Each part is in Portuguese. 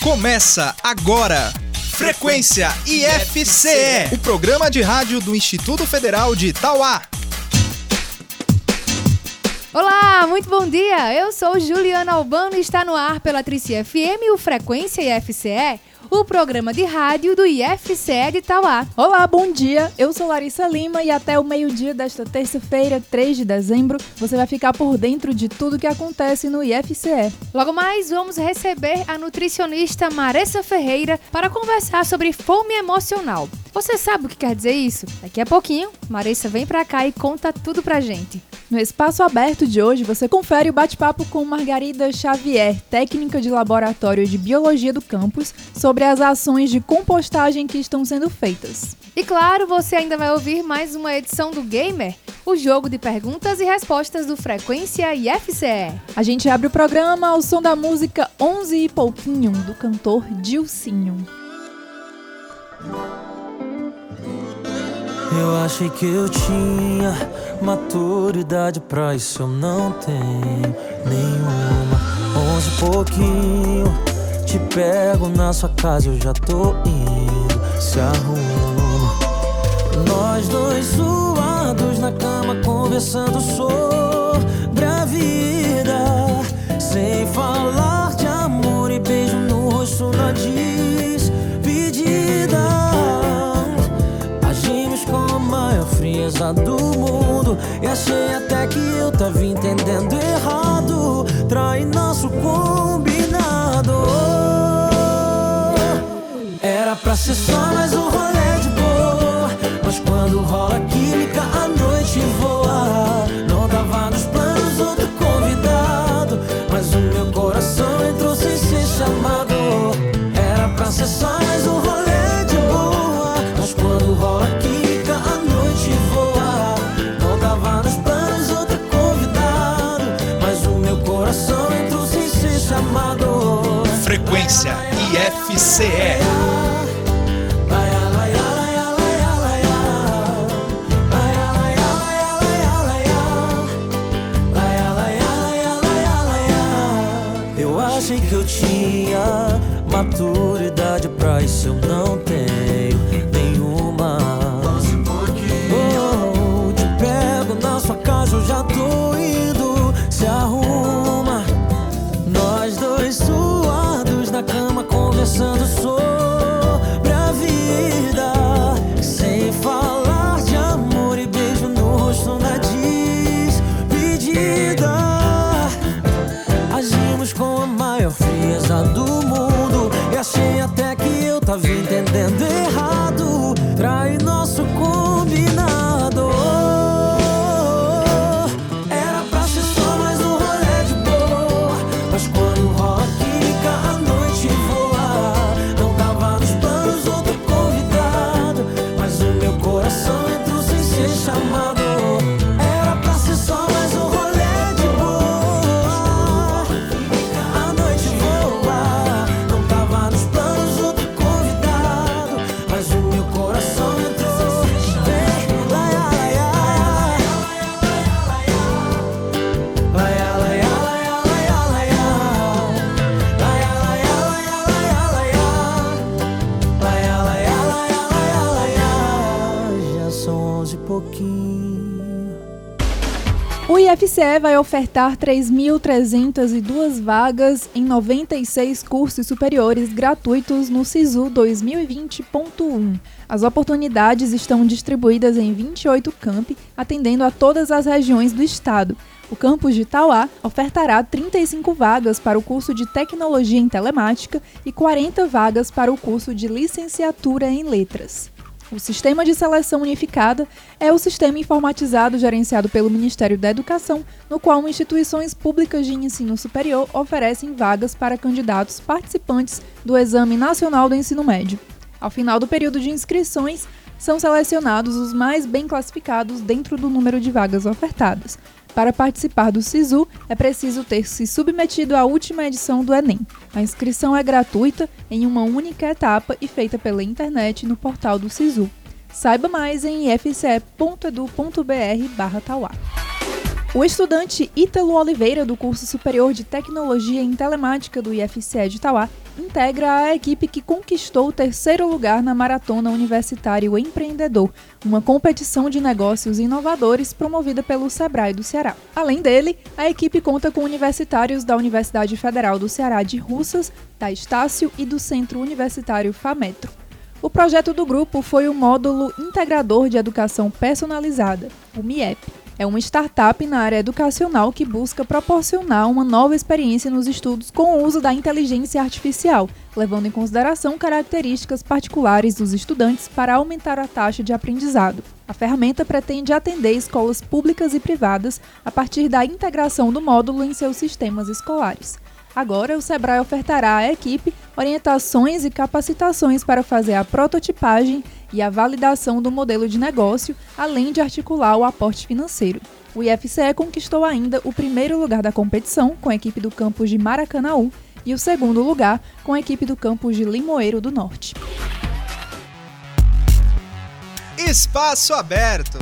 Começa agora. Frequência IFCE, o programa de rádio do Instituto Federal de Itauá. Olá, muito bom dia. Eu sou Juliana Albano e está no ar pela Trici FM o Frequência IFCE o programa de rádio do IFCE de Tauá. Olá, bom dia. Eu sou Larissa Lima e até o meio-dia desta terça-feira, 3 de dezembro, você vai ficar por dentro de tudo que acontece no IFCE. Logo mais, vamos receber a nutricionista Maressa Ferreira para conversar sobre fome emocional. Você sabe o que quer dizer isso? Daqui a pouquinho, Marissa vem pra cá e conta tudo pra gente. No espaço aberto de hoje, você confere o bate-papo com Margarida Xavier, técnica de laboratório de biologia do campus, sobre as ações de compostagem que estão sendo feitas. E claro, você ainda vai ouvir mais uma edição do Gamer, o jogo de perguntas e respostas do Frequência IFCE. A gente abre o programa ao som da música 11 e pouquinho, do cantor Dilcinho. Eu achei que eu tinha maturidade pra isso, eu não tenho nenhuma. Onze pouquinho, te pego na sua casa, eu já tô indo, se arruma. Nós dois suados na cama, conversando sobre a vida, sem falar de amor e beijo no rosto na despedida. frieza do mundo. E achei até que eu tava entendendo errado. Trai nosso combinado Era pra ser só mais um rolê de boa Mas quando rola química a noite voa. Não tava nos planos outro convidado Mas o meu coração entrou sem ser chamado. Era pra ser só mais um rolê de boa Mas quando rola química Frequência IFCE. Eu achei que eu tinha maturidade pra isso, eu não tenho O IFCE vai ofertar 3.302 vagas em 96 cursos superiores gratuitos no SISU 2020.1. As oportunidades estão distribuídas em 28 campi, atendendo a todas as regiões do estado. O campus de Tauá ofertará 35 vagas para o curso de Tecnologia em Telemática e 40 vagas para o curso de Licenciatura em Letras. O Sistema de Seleção Unificada é o sistema informatizado gerenciado pelo Ministério da Educação, no qual instituições públicas de ensino superior oferecem vagas para candidatos participantes do Exame Nacional do Ensino Médio. Ao final do período de inscrições, são selecionados os mais bem classificados dentro do número de vagas ofertadas. Para participar do SISU, é preciso ter se submetido à última edição do Enem. A inscrição é gratuita, em uma única etapa e feita pela internet no portal do SISU. Saiba mais em ifce.edu.br/tauá. O estudante Ítalo Oliveira, do curso superior de Tecnologia em Telemática do IFCE de Itauá, integra a equipe que conquistou o terceiro lugar na Maratona Universitário Empreendedor, uma competição de negócios inovadores promovida pelo Sebrae do Ceará. Além dele, a equipe conta com universitários da Universidade Federal do Ceará de Russas, da Estácio e do Centro Universitário FAMetro. O projeto do grupo foi o Módulo Integrador de Educação Personalizada, o MIEP. É uma startup na área educacional que busca proporcionar uma nova experiência nos estudos com o uso da inteligência artificial, levando em consideração características particulares dos estudantes para aumentar a taxa de aprendizado. A ferramenta pretende atender escolas públicas e privadas a partir da integração do módulo em seus sistemas escolares. Agora, o Sebrae ofertará à equipe orientações e capacitações para fazer a prototipagem e a validação do modelo de negócio, além de articular o aporte financeiro. O IFCE conquistou ainda o primeiro lugar da competição com a equipe do campus de Maracanaú e o segundo lugar com a equipe do campus de Limoeiro do Norte. Espaço aberto.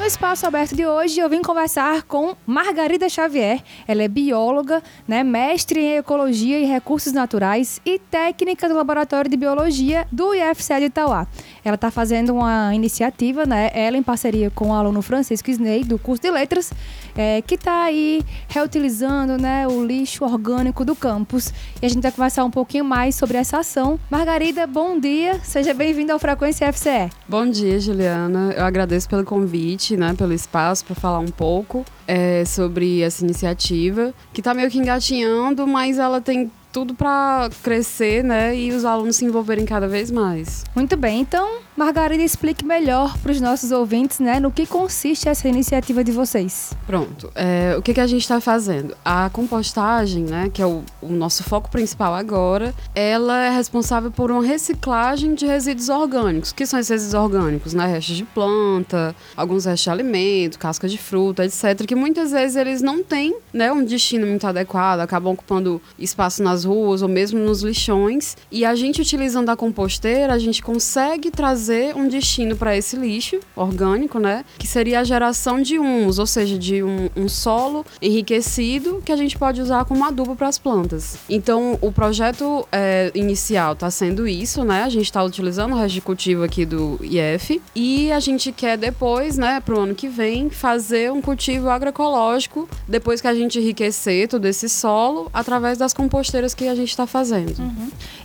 No espaço aberto de hoje, eu vim conversar com Margarida Xavier. Ela é bióloga, né, mestre em ecologia e recursos naturais e técnica do Laboratório de Biologia do IFCE de Itauá. Ela está fazendo uma iniciativa, né, ela em parceria com o aluno Francisco Sney, do curso de Letras, é, que está aí reutilizando né, o lixo orgânico do campus. E a gente vai conversar um pouquinho mais sobre essa ação. Margarida, bom dia, seja bem-vinda ao Frequência FCE. Bom dia, Juliana. Eu agradeço pelo convite, né, pelo espaço para falar um pouco é, sobre essa iniciativa, que está meio que engatinhando, mas ela tem tudo para crescer, né, e os alunos se envolverem cada vez mais. Muito bem, então, Margarida, explique melhor para os nossos ouvintes, né, no que consiste essa iniciativa de vocês. Pronto. É, o que, que a gente está fazendo? A compostagem, né, que é o, o nosso foco principal agora, ela é responsável por uma reciclagem de resíduos orgânicos. O que são esses resíduos orgânicos? Né? Restos de planta, alguns restos de alimento, casca de fruta, etc. Que muitas vezes eles não têm né, um destino muito adequado, acabam ocupando espaço nas ruas ou mesmo nos lixões. E a gente, utilizando a composteira, a gente consegue trazer um destino para esse lixo orgânico, né? Que seria a geração de humus, ou seja, de um, um solo enriquecido que a gente pode usar como adubo para as plantas. Então, o projeto é, inicial está sendo isso, né? A gente está utilizando o resto de cultivo aqui do IF e a gente quer depois, né, para o ano que vem, fazer um cultivo agroecológico depois que a gente enriquecer todo esse solo através das composteiras que a gente está fazendo.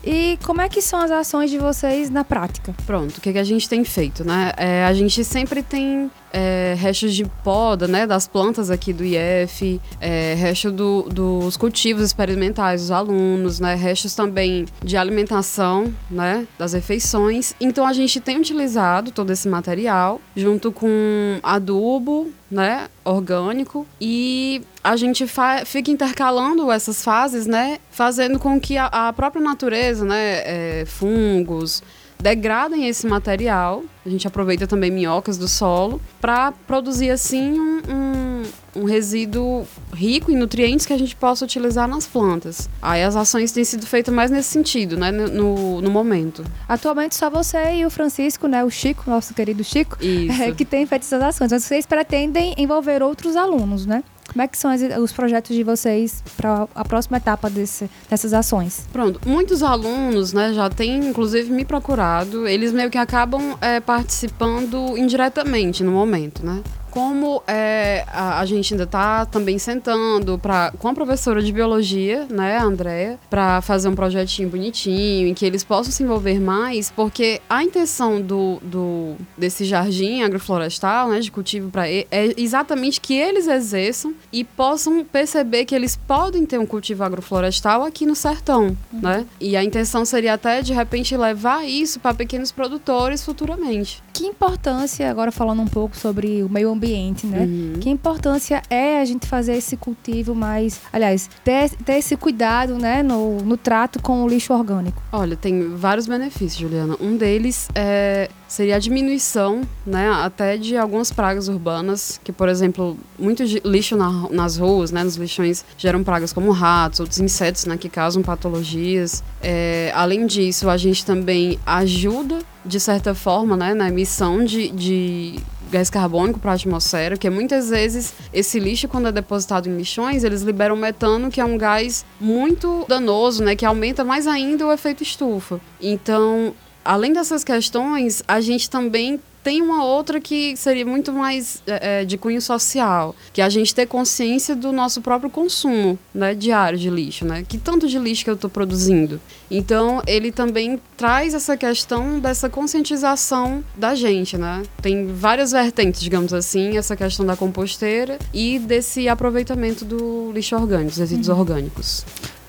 E como é que são as ações de vocês na prática? Pronto, que, que a gente tem feito, né? É, a gente sempre tem é, restos de poda, né, das plantas aqui do IF, é, resto do- dos cultivos experimentais dos alunos, né, restos também de alimentação, né, das refeições. Então a gente tem utilizado todo esse material junto com adubo, né, orgânico e a gente fica intercalando essas fases, né, fazendo com que a, a própria natureza, né, é, fungos degradem esse material. A gente aproveita também minhocas do solo para produzir assim um, um, um resíduo rico em nutrientes que a gente possa utilizar nas plantas. Aí as ações têm sido feitas mais nesse sentido, né, no, no momento. Atualmente só você e o Francisco, né, o Chico, nosso querido Chico, é, que tem feito essas ações. Mas vocês pretendem envolver outros alunos, né? Como é que são os projetos de vocês para a próxima etapa desse- dessas ações? Pronto, muitos alunos, né, já têm inclusive me procurado, eles meio que acabam é, participando indiretamente no momento, né? Como é, a, a gente ainda está também sentando pra, com a professora de biologia, né, a Andrea, para fazer um projetinho bonitinho, em que eles possam se envolver mais, porque a intenção do, do desse jardim agroflorestal, né, de cultivo para é exatamente que eles exerçam e possam perceber que eles podem ter um cultivo agroflorestal aqui no sertão, né? E a intenção seria até de repente levar isso para pequenos produtores futuramente. Que importância, agora falando um pouco sobre o meio ambiente, né? Que importância é a gente fazer esse cultivo mais. Aliás, ter, ter esse cuidado, né, no, no trato com o lixo orgânico. Olha, tem vários benefícios, Juliana. Um deles é, seria a diminuição, né, até de algumas pragas urbanas, que, por exemplo, muito lixo na- nas ruas, né, nos lixões geram pragas como ratos, outros insetos, né, que causam patologias. É, além disso, a gente também ajuda, de certa forma, né, na emissão de, de gás carbônico para a atmosfera, que muitas vezes esse lixo, quando é depositado em lixões, eles liberam metano, que é um gás muito danoso, né? Que aumenta mais ainda o efeito estufa. Então, além dessas questões, a gente também tem uma outra que seria muito mais é, de cunho social, que é a gente ter consciência do nosso próprio consumo né, diário de lixo, né? Que tanto de lixo que eu estou produzindo. Então, ele também traz essa questão dessa conscientização da gente, né? Tem várias vertentes, digamos assim, essa questão da composteira e desse aproveitamento do lixo orgânico, dos resíduos Uhum. orgânicos.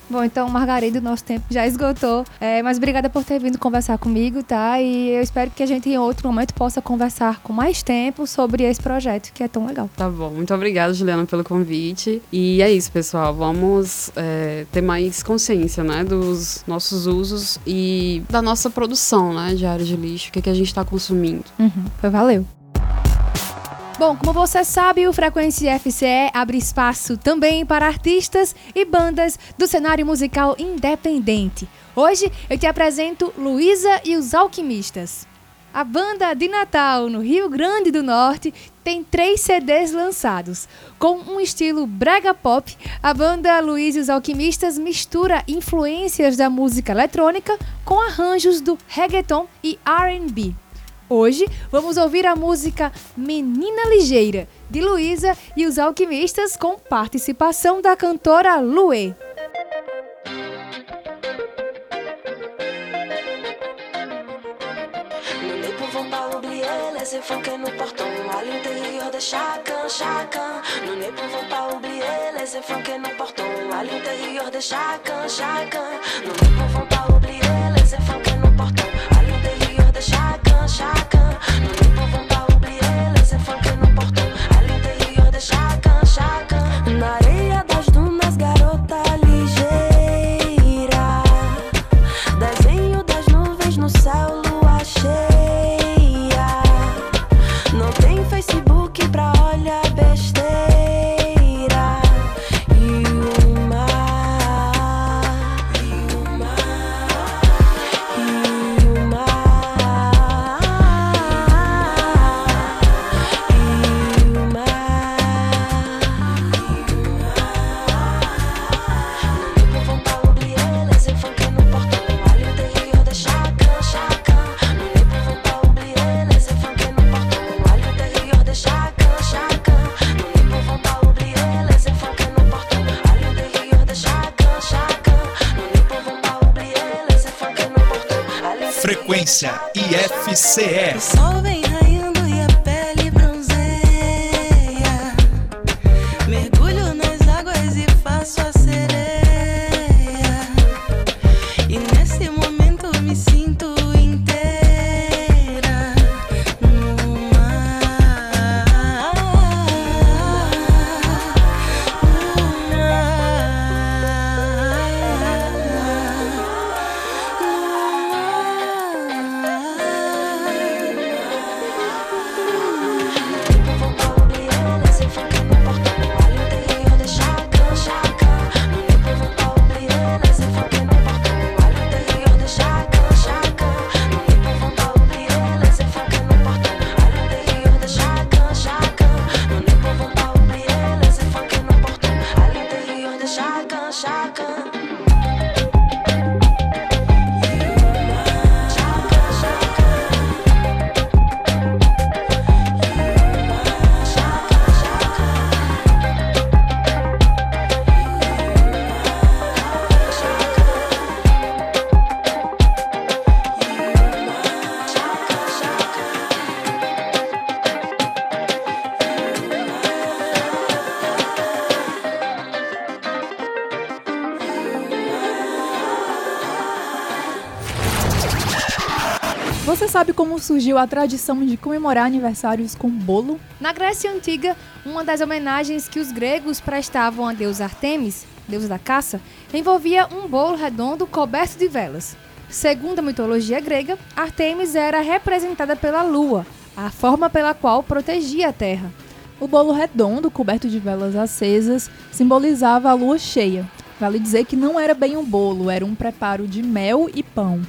Bom, então, Margarida, o nosso tempo já esgotou. É, mas obrigada por ter vindo conversar comigo, tá? E eu espero que a gente em outro momento possa conversar com mais tempo sobre esse projeto, que é tão legal. Tá bom, muito obrigada, Juliana, pelo convite. E é isso, pessoal. Vamos é, ter mais consciência, né, dos nossos usos e da nossa produção, né, diária de lixo, o que, que a gente está consumindo. Uhum, foi valeu. Bom, como você sabe, o Frequência FCE abre espaço também para artistas e bandas do cenário musical independente. Hoje eu te apresento Luísa e os Alquimistas. A banda de Natal, no Rio Grande do Norte, tem três CDs lançados. Com um estilo brega pop, a banda Luiz e os Alquimistas mistura influências da música eletrônica com arranjos do reggaeton e R&B. Hoje vamos ouvir a música Menina Ligeira, de Luísa e os Alquimistas, com participação da cantora Luê. Efforts que nous portons à l'intérieur de chacun, chacun. Nous ne pouvons pas oublier efforts que nous portons à l'intérieur de chacun, chacun. Nous ne pouvons pas shotgun. Sabe como surgiu a tradição de comemorar aniversários com bolo? Na Grécia Antiga, uma das homenagens que os gregos prestavam a deusa Artemis, deusa da caça, envolvia um bolo redondo coberto de velas. Segundo a mitologia grega, Artemis era representada pela lua, a forma pela qual protegia a terra. O bolo redondo, coberto de velas acesas, simbolizava a lua cheia. Vale dizer que não era bem um bolo, era um preparo de mel e pão.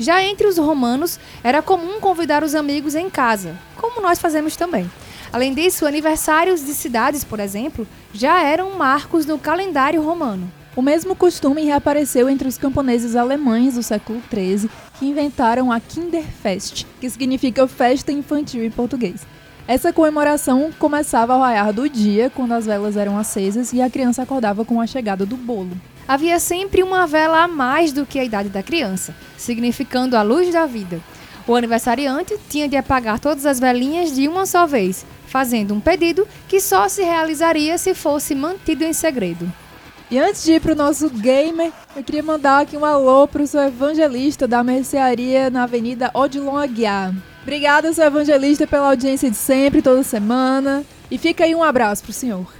Já entre os romanos, era comum convidar os amigos em casa, como nós fazemos também. Além disso, aniversários de cidades, por exemplo, já eram marcos no calendário romano. O mesmo costume reapareceu entre os camponeses alemães do século XIII, que inventaram a Kinderfest, que significa festa infantil em português. Essa comemoração começava ao raiar do dia, quando as velas eram acesas e a criança acordava com a chegada do bolo. Havia sempre uma vela a mais do que a idade da criança, significando a luz da vida. O aniversariante tinha de apagar todas as velinhas de uma só vez, fazendo um pedido que só se realizaria se fosse mantido em segredo. E antes de ir pro nosso gamer, eu queria mandar aqui um alô pro seu evangelista da mercearia na Avenida Odilon Aguiar. Obrigada, seu evangelista, pela audiência de sempre, toda semana. E fica aí um abraço pro senhor.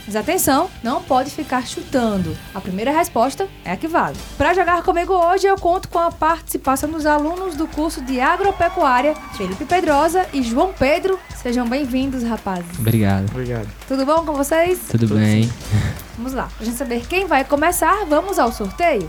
Mas atenção, não pode ficar chutando. A primeira resposta é a que vale. Para jogar comigo hoje, eu conto com a participação dos alunos do curso de Agropecuária, Felipe Pedrosa e João Pedro. Sejam bem-vindos, rapazes. Obrigado. Obrigado. Tudo bom com vocês? Tudo bem? Vamos lá. Pra gente saber quem vai começar, vamos ao sorteio.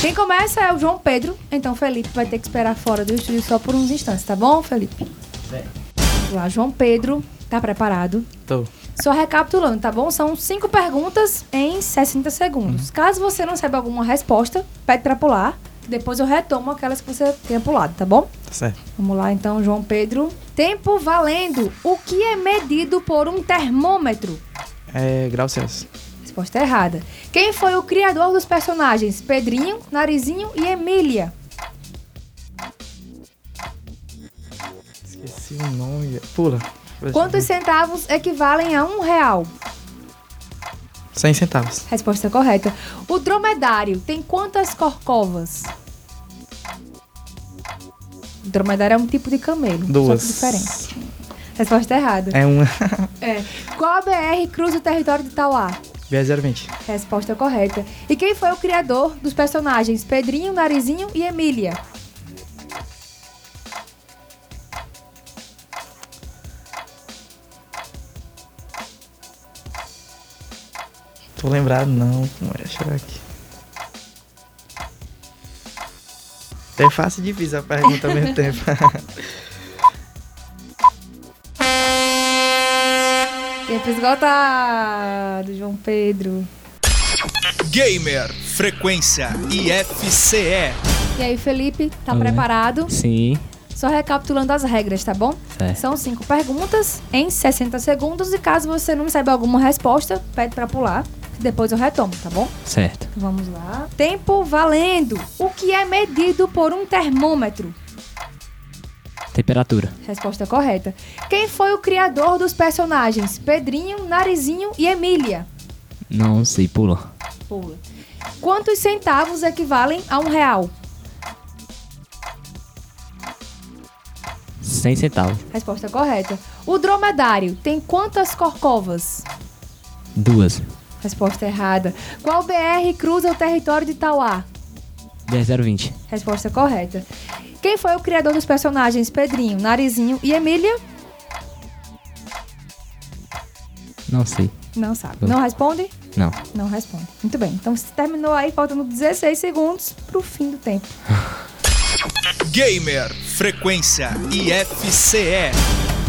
Quem começa é o João Pedro, então Felipe vai ter que esperar fora do estúdio só por uns instantes, tá bom, Felipe? Vamos lá, João Pedro, tá preparado? Tô. Só recapitulando, tá bom? São cinco perguntas em 60 segundos. Caso você não saiba alguma resposta, pede pra pular, depois eu retomo aquelas que você tenha pulado, tá bom? Tá certo. Vamos lá então, João Pedro. Tempo valendo. O que é medido por um termômetro? É grau Celsius. Resposta errada. Quem foi o criador dos personagens Pedrinho, Narizinho e Emília? Esqueci o nome. Pula. Quantos centavos equivalem a um real? 100 centavos. Resposta correta. O dromedário tem quantas corcovas? O dromedário é um tipo de camelo. Duas. Diferente. Resposta errada. É uma. É. Qual BR cruza o território de Tauá? BR-020. Resposta correta. E quem foi o criador dos personagens Pedrinho, Narizinho e Emília? Tô lembrado não. Como é? Ver aqui. É fácil e difícil a pergunta ao mesmo tempo. Tempo esgotado, João Pedro. Gamer Frequência IFCE. E aí, Felipe, tá Oi. preparado? Sim, Só recapitulando as regras, tá bom? certo. São cinco perguntas em 60 segundos e caso você não saiba alguma resposta, pede pra pular. Depois eu retomo, tá bom? Certo. Então vamos lá. Tempo valendo. O que é medido por um termômetro? Temperatura. Resposta correta. Quem foi o criador dos personagens Pedrinho, Narizinho e Emília? Não sei, pula. Pula. Quantos centavos equivalem a um real? 100 centavos. Resposta correta. O dromedário tem quantas corcovas? Duas. Resposta errada. Qual BR cruza o território de Tauá? BR-020. Resposta correta. Quem foi o criador dos personagens Pedrinho, Narizinho e Emília? Não sei. Não sabe. Não responde? Não. Não responde. Muito bem. Então você terminou aí, faltando 16 segundos pro fim do tempo. Gamer Frequência IFCE.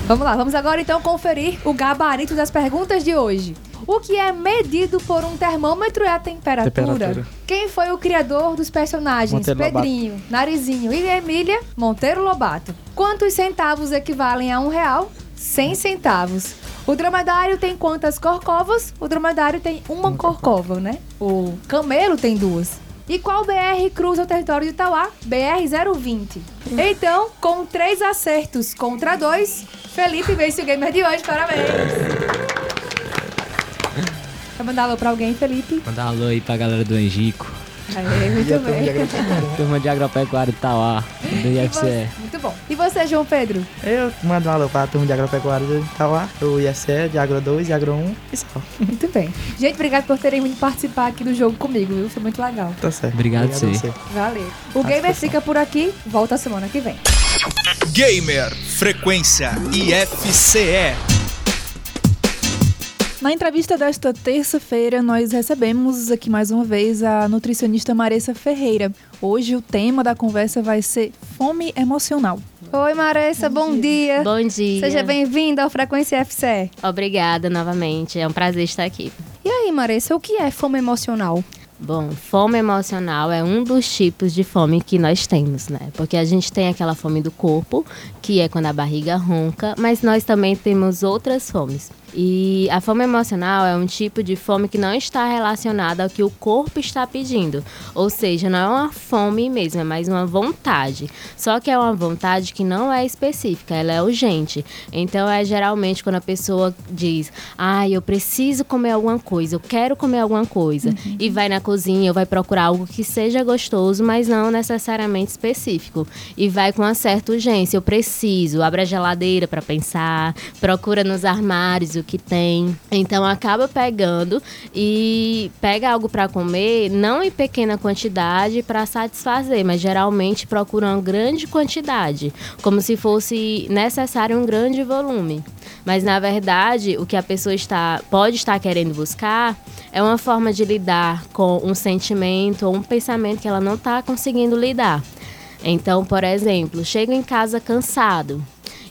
Vamos lá, vamos agora então conferir o gabarito das perguntas de hoje. O que é medido por um termômetro é a temperatura. Temperatura. Quem foi o criador dos personagens Monteiro Lobato. Pedrinho, Narizinho e Emília? Monteiro Lobato. Quantos centavos equivalem a um real? 100 centavos. O dromedário tem quantas corcovas? O dromedário tem uma corcova, né? O camelo tem duas. E qual BR cruza o território de Itauá? BR-020. Então, com três acertos contra dois, Felipe vence o gamer de hoje. Parabéns! Vai mandar alô pra alguém, Felipe? Mandar alô aí pra galera do Angico. Aê, muito bem. Turma de agropecuária de Tauá. Do E IFCE. você- Muito bom. E você, João Pedro? Eu mando um alô pra turma de agropecuária de Itauá, o IFCE, de Agro 2 e Agro 1 e só. Muito bem. Gente, obrigado por terem vindo participar aqui do jogo comigo, viu? Foi muito legal. Tá certo. Obrigado, a sim. você. Valeu. O Gamer fica por aqui, volta semana que vem. Gamer Frequência IFCE. Na entrevista desta terça-feira, nós recebemos aqui mais uma vez a nutricionista Maressa Ferreira. Hoje o tema da conversa vai ser fome emocional. Oi, Maressa, bom, dia. Bom dia. Seja bem-vinda ao Frequência FCE. Obrigada novamente. É um prazer estar aqui. E aí, Maressa, o que é fome emocional? Bom, fome emocional é um dos tipos de fome que nós temos, né? Porque a gente tem aquela fome do corpo, que é quando a barriga ronca, mas nós também temos outras fomes. E a fome emocional é um tipo de fome que não está relacionada ao que o corpo está pedindo. Ou seja, não é uma fome mesmo, é mais uma vontade. Só que é uma vontade que não é específica, ela é urgente. Então é geralmente quando a pessoa diz: Ah, eu preciso comer alguma coisa, eu quero comer alguma coisa. E vai na cozinha ou vai procurar algo que seja gostoso, mas não necessariamente específico. E vai com uma certa urgência. Eu preciso, abre a geladeira para pensar, procura nos armários que tem. Então acaba pegando e pega algo para comer, não em pequena quantidade para satisfazer, mas geralmente procura uma grande quantidade, como se fosse necessário um grande volume. Mas na verdade, o que a pessoa está pode estar querendo buscar é uma forma de lidar com um sentimento ou um pensamento que ela não está conseguindo lidar. Então, por exemplo, chego em casa cansado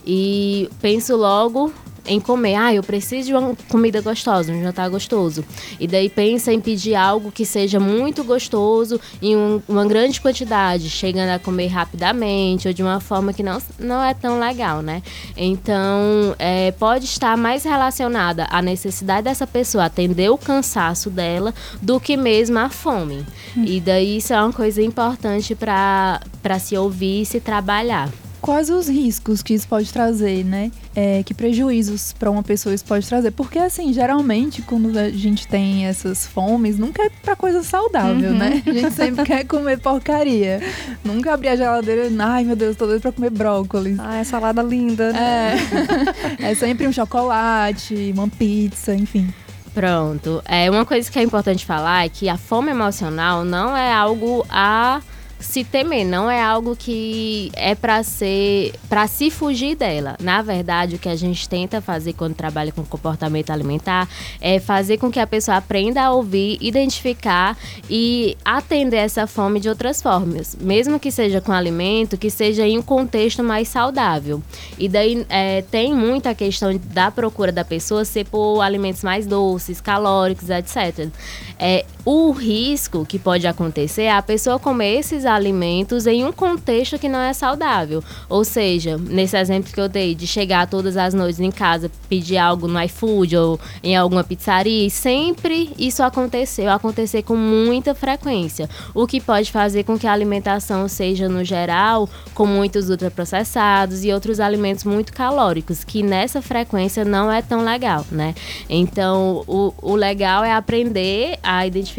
e penso logo em comer. Ah, eu preciso de uma comida gostosa, um jantar gostoso. E daí pensa em pedir algo que seja muito gostoso em um- uma grande quantidade, chegando a comer rapidamente ou de uma forma que não, não é tão legal, né? Então, é, pode estar mais relacionada à necessidade dessa pessoa atender o cansaço dela do que mesmo a fome. E daí isso é uma coisa importante para se ouvir e se trabalhar. Quais os riscos que isso pode trazer, né? É, que prejuízos para uma pessoa isso pode trazer? Porque, assim, geralmente, quando a gente tem essas fomes, nunca é pra coisa saudável, Uhum. né? A gente sempre quer comer porcaria. Nunca abrir a geladeira e, ai meu Deus, tô doido pra comer brócolis. Ah, é salada linda. né? É. é sempre um chocolate, uma pizza, enfim. Pronto. É uma coisa que é importante falar é que a fome emocional não é algo a se temer, não é algo que é para ser para se fugir dela. Na verdade, o que a gente tenta fazer quando trabalha com comportamento alimentar é fazer com que a pessoa aprenda a ouvir, identificar e atender essa fome de outras formas, mesmo que seja com alimento, que seja em um contexto mais saudável. E daí é, tem muita questão da procura da pessoa ser por alimentos mais doces, calóricos, etc. É, o risco que pode acontecer é a pessoa comer esses alimentos em um contexto que não é saudável. Ou seja, nesse exemplo que eu dei, de chegar todas as noites em casa, pedir algo no iFood ou em alguma pizzaria, sempre isso aconteceu, acontecer com muita frequência. O que pode fazer com que a alimentação seja, no geral, com muitos ultraprocessados e outros alimentos muito calóricos, que nessa frequência não é tão legal, né? Então, o, o legal é aprender a identificar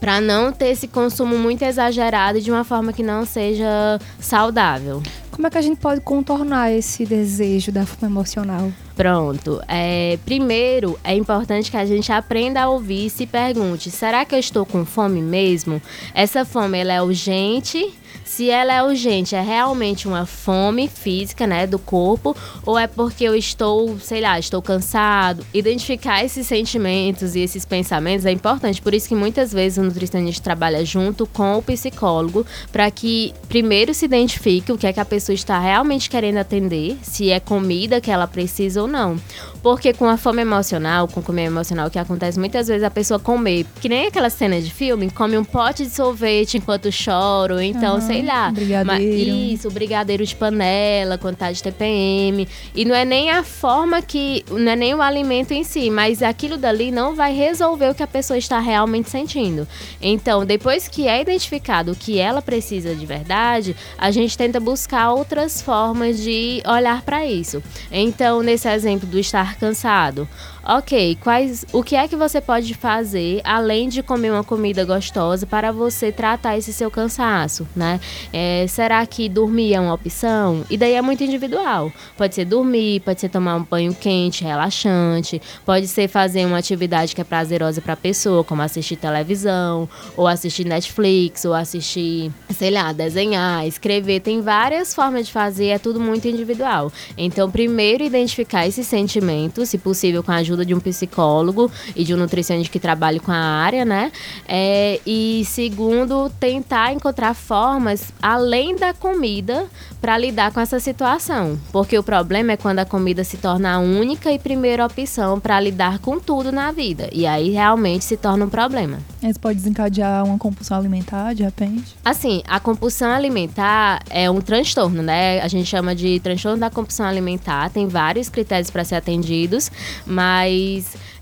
para não ter esse consumo muito exagerado de uma forma que não seja saudável. Como é que a gente pode contornar esse desejo da fome emocional? Pronto. É, primeiro, é importante que a gente aprenda a ouvir e se pergunte: será que eu estou com fome mesmo? Essa fome ela é urgente? Se ela é urgente, é realmente uma fome física, né, do corpo, ou é porque eu estou, sei lá, estou cansado? Identificar esses sentimentos e esses pensamentos é importante. Por isso que muitas vezes o nutricionista trabalha junto com o psicólogo para que primeiro se identifique o que é que a pessoa está realmente querendo atender, se é comida que ela precisa ou não. Porque com a fome emocional, com comida emocional, o que acontece muitas vezes a pessoa comer, que nem aquela cena de filme, come um pote de sorvete enquanto chora, ou então, Aham, sei lá. brigadeiro. Isso, brigadeiro de panela, quando tá de TPM. E não é nem a forma que. Não é nem o alimento em si, mas aquilo dali não vai resolver o que a pessoa está realmente sentindo. Então, depois que é identificado o que ela precisa de verdade, a gente tenta buscar outras formas de olhar para isso. Então, nesse exemplo do estar cansado. Ok, quais, o que é que você pode fazer além de comer uma comida gostosa para você tratar esse seu cansaço, né? É, será que dormir é uma opção? E daí é muito individual. Pode ser dormir, pode ser tomar um banho quente, relaxante, pode ser fazer uma atividade que é prazerosa para a pessoa, como assistir televisão, ou assistir Netflix, ou assistir, sei lá, desenhar, escrever. Tem várias formas de fazer, é tudo muito individual. Então, primeiro identificar esses sentimentos, se possível com a ajuda de um psicólogo e de um nutricionista que trabalhe com a área, né? É, e segundo, tentar encontrar formas além da comida para lidar com essa situação, porque o problema é quando a comida se torna a única e primeira opção para lidar com tudo na vida, e aí realmente se torna um problema. Isso pode desencadear uma compulsão alimentar, de repente? Assim, a compulsão alimentar é um transtorno, né? A gente chama de transtorno da compulsão alimentar. Tem vários critérios para ser atendidos, mas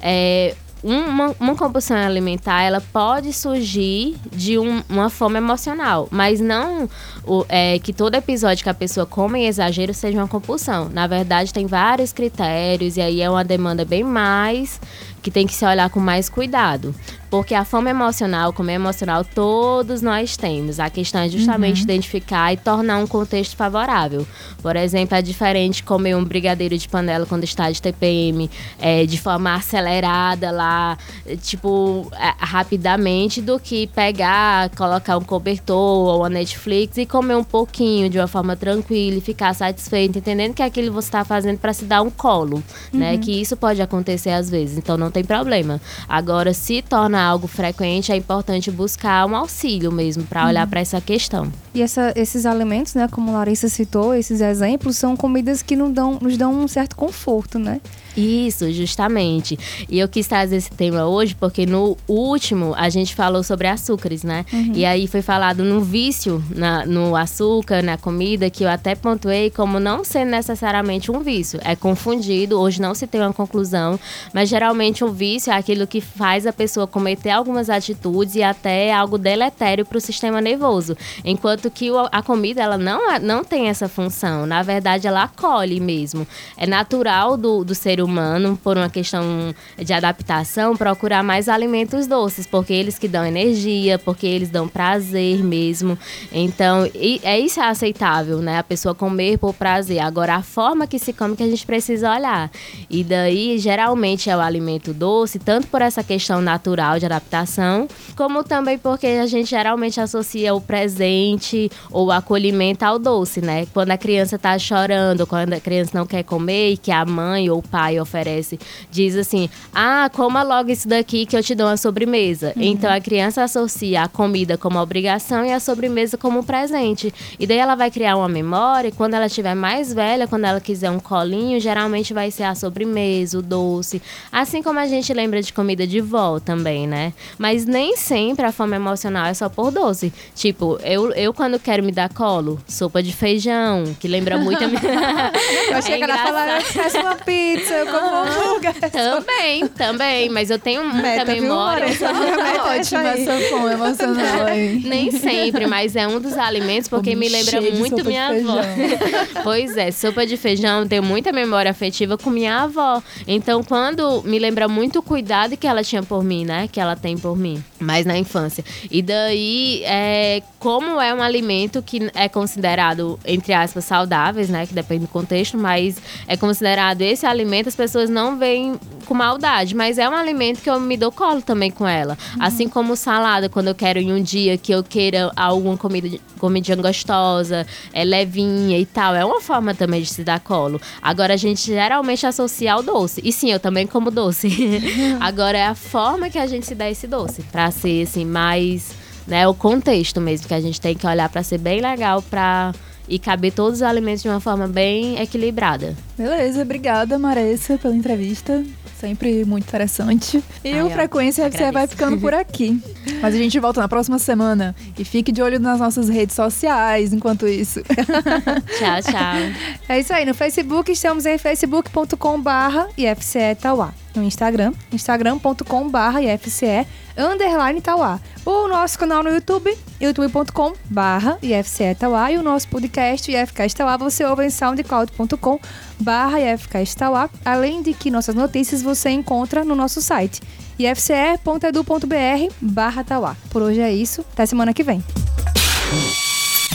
é, uma, uma compulsão alimentar ela pode surgir de um- uma fome emocional, mas não o- é, que todo episódio que a pessoa come em exagero seja uma compulsão. Na verdade, tem vários critérios e aí é uma demanda bem mais que tem que se olhar com mais cuidado. Porque a fome emocional, comer emocional, todos nós temos. A questão é justamente identificar e tornar um contexto favorável. Por exemplo, é diferente comer um brigadeiro de panela quando está de TPM, é, de forma acelerada lá, é, tipo, é, rapidamente, do que pegar, colocar um cobertor ou uma Netflix e comer um pouquinho de uma forma tranquila e ficar satisfeito, entendendo que aquilo você está fazendo para se dar um colo, né? Que isso pode acontecer às vezes, então não tem problema. Agora, se torna algo frequente, é importante buscar um auxílio mesmo para olhar para essa questão. E essa- esses alimentos, né, como Larissa citou, esses exemplos, são comidas que não dão, nos dão um certo conforto, né? Isso, justamente. E eu quis trazer esse tema hoje porque no último a gente falou sobre açúcares, né? E aí foi falado no vício na- no açúcar, na comida, que eu até pontuei como não ser necessariamente um vício. É confundido, hoje não se tem uma conclusão, mas geralmente um vício é aquilo que faz a pessoa cometer algumas atitudes e até algo deletério para o sistema nervoso. Enquanto que a comida, ela não, não tem essa função. Na verdade, ela acolhe mesmo. É natural do, do ser humano, por uma questão de adaptação, procurar mais alimentos doces, porque eles que dão energia, porque eles dão prazer mesmo. Então, é isso é aceitável, né? A pessoa comer por prazer. Agora, a forma que se come que a gente precisa olhar. E daí, geralmente, é o alimento doce, tanto por essa questão natural de adaptação, como também porque a gente geralmente associa o presente ou o acolhimento ao doce, né? Quando a criança tá chorando, quando a criança não quer comer e que a mãe ou o pai oferece, diz assim: "Ah, coma logo isso daqui que eu te dou uma sobremesa". Então a criança associa a comida como obrigação e a sobremesa como presente. E daí ela vai criar uma memória e quando ela estiver mais velha, quando ela quiser um colinho, geralmente vai ser a sobremesa, o doce. Assim como a gente lembra de comida de vó também, né? Mas nem sempre a fome emocional é só por doce. Tipo, eu, eu quando quero me dar colo, sopa de feijão, que lembra muito a minha. Eu achei que ela engraçado. falava, peço uma pizza, eu como um hambúrguer. Também, também, mas eu tenho muita Meta, viu, memória. Meta Ótima essa emocional aí. Nem sempre, mas é um dos alimentos porque Vou me lembra muito minha avó. pois é, sopa de feijão, tenho muita memória afetiva com minha avó. Então, quando me lembra muito o cuidado que ela tinha por mim, né? Que ela tem por mim, mas na infância. E daí, é, como é um alimento que é considerado, entre aspas, saudáveis, né? Que depende do contexto, mas é considerado esse alimento, as pessoas não veem com maldade, mas é um alimento que eu me dou colo também com ela. Assim como salada, quando eu quero em um dia que eu queira alguma comida, comidinha gostosa, é levinha e tal, é uma forma também de se dar colo. Agora a gente geralmente associa ao doce. E sim, eu também como doce. Agora é a forma que a gente se dá esse doce, pra ser assim mais, né, o contexto mesmo que a gente tem que olhar pra ser bem legal pra e caber todos os alimentos de uma forma bem equilibrada. Beleza, obrigada, Maressa, pela entrevista. Sempre muito interessante. E Ai, o Frequência FC vai agradeço. ficando por aqui. Mas a gente volta na próxima semana. E fique de olho nas nossas redes sociais enquanto isso. Tchau, tchau. É isso aí, no Facebook estamos em facebook.com barra IFCE Tauá. No Instagram, instagram.com.br IFCE underline Tauá. O nosso canal no YouTube, youtube.com barra IFCE Tauá. E o nosso podcast, IFCast Tauá, você ouve em soundcloud.com barra IFCast Tauá. Além de que nossas notícias você encontra no nosso site, ifce.edu.br barra Tauá. Por hoje é isso, até semana que vem.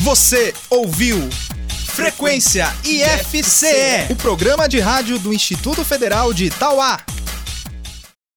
Você ouviu Frequência IFCE, o programa de rádio do Instituto Federal de Itauá.